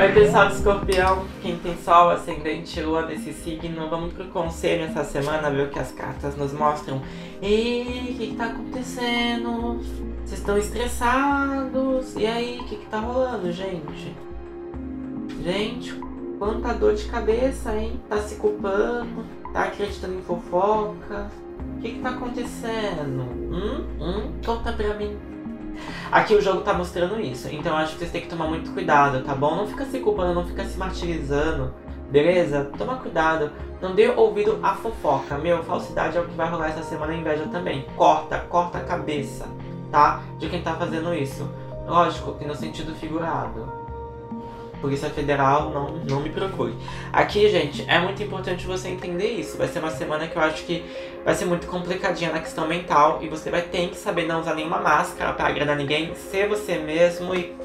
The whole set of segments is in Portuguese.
Oi pessoal do escorpião, quem tem sol, ascendente, lua desse signo, vamos pro conselho essa semana, ver o que as cartas nos mostram. E o que, que tá acontecendo? Vocês estão estressados? E aí, o que, que tá rolando, gente? Gente, quanta dor de cabeça, hein? Tá se culpando, tá acreditando em fofoca. O que, que tá acontecendo? Hum? Hum? Conta pra mim. Aqui o jogo tá mostrando isso, então acho que vocês têm que tomar muito cuidado, tá bom? Não fica se culpando, não fica se martirizando, beleza? Toma cuidado, não dê ouvido à fofoca. Meu, falsidade é o que vai rolar essa semana, inveja também. Corta, corta a cabeça, tá? De quem tá fazendo isso. Lógico que no sentido figurado. Polícia Federal, não, não me procure. Aqui, gente, é muito importante você entender isso. Vai ser uma semana que eu acho que vai ser muito complicadinha na questão mental e você vai ter que saber não usar nenhuma máscara para agradar ninguém, ser você mesmo e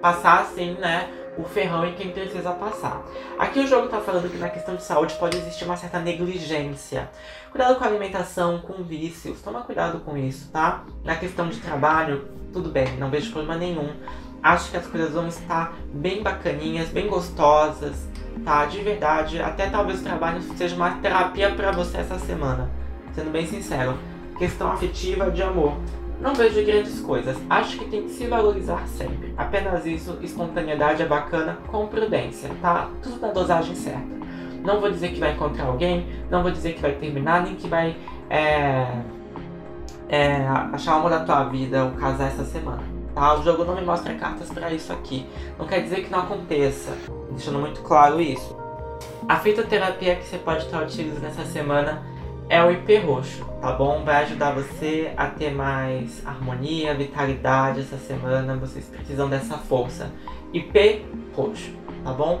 passar assim, né? O ferrão em quem precisa passar. Aqui o jogo tá falando que na questão de saúde pode existir uma certa negligência. Cuidado com a alimentação, com vícios, toma cuidado com isso, tá? Na questão de trabalho, tudo bem, não vejo problema nenhum Acho que as coisas vão estar bem bacaninhas, bem gostosas, tá? De verdade. Até talvez o trabalho seja uma terapia para você essa semana. Sendo bem sincero. Questão afetiva de amor. Não vejo grandes coisas. Acho que tem que se valorizar sempre. Apenas isso, espontaneidade é bacana com prudência, tá? Tudo na dosagem certa. Não vou dizer que vai encontrar alguém, não vou dizer que vai terminar, nem que vai é, é, achar o amor da tua vida ou casar essa semana O jogo não me mostra cartas para isso aqui. Não quer dizer que não aconteça, deixando muito claro isso. A fitoterapia que você pode estar utilizando nessa semana é o IP roxo, tá bom? Vai ajudar você a ter mais harmonia, vitalidade essa semana. Vocês precisam dessa força. IP roxo, tá bom?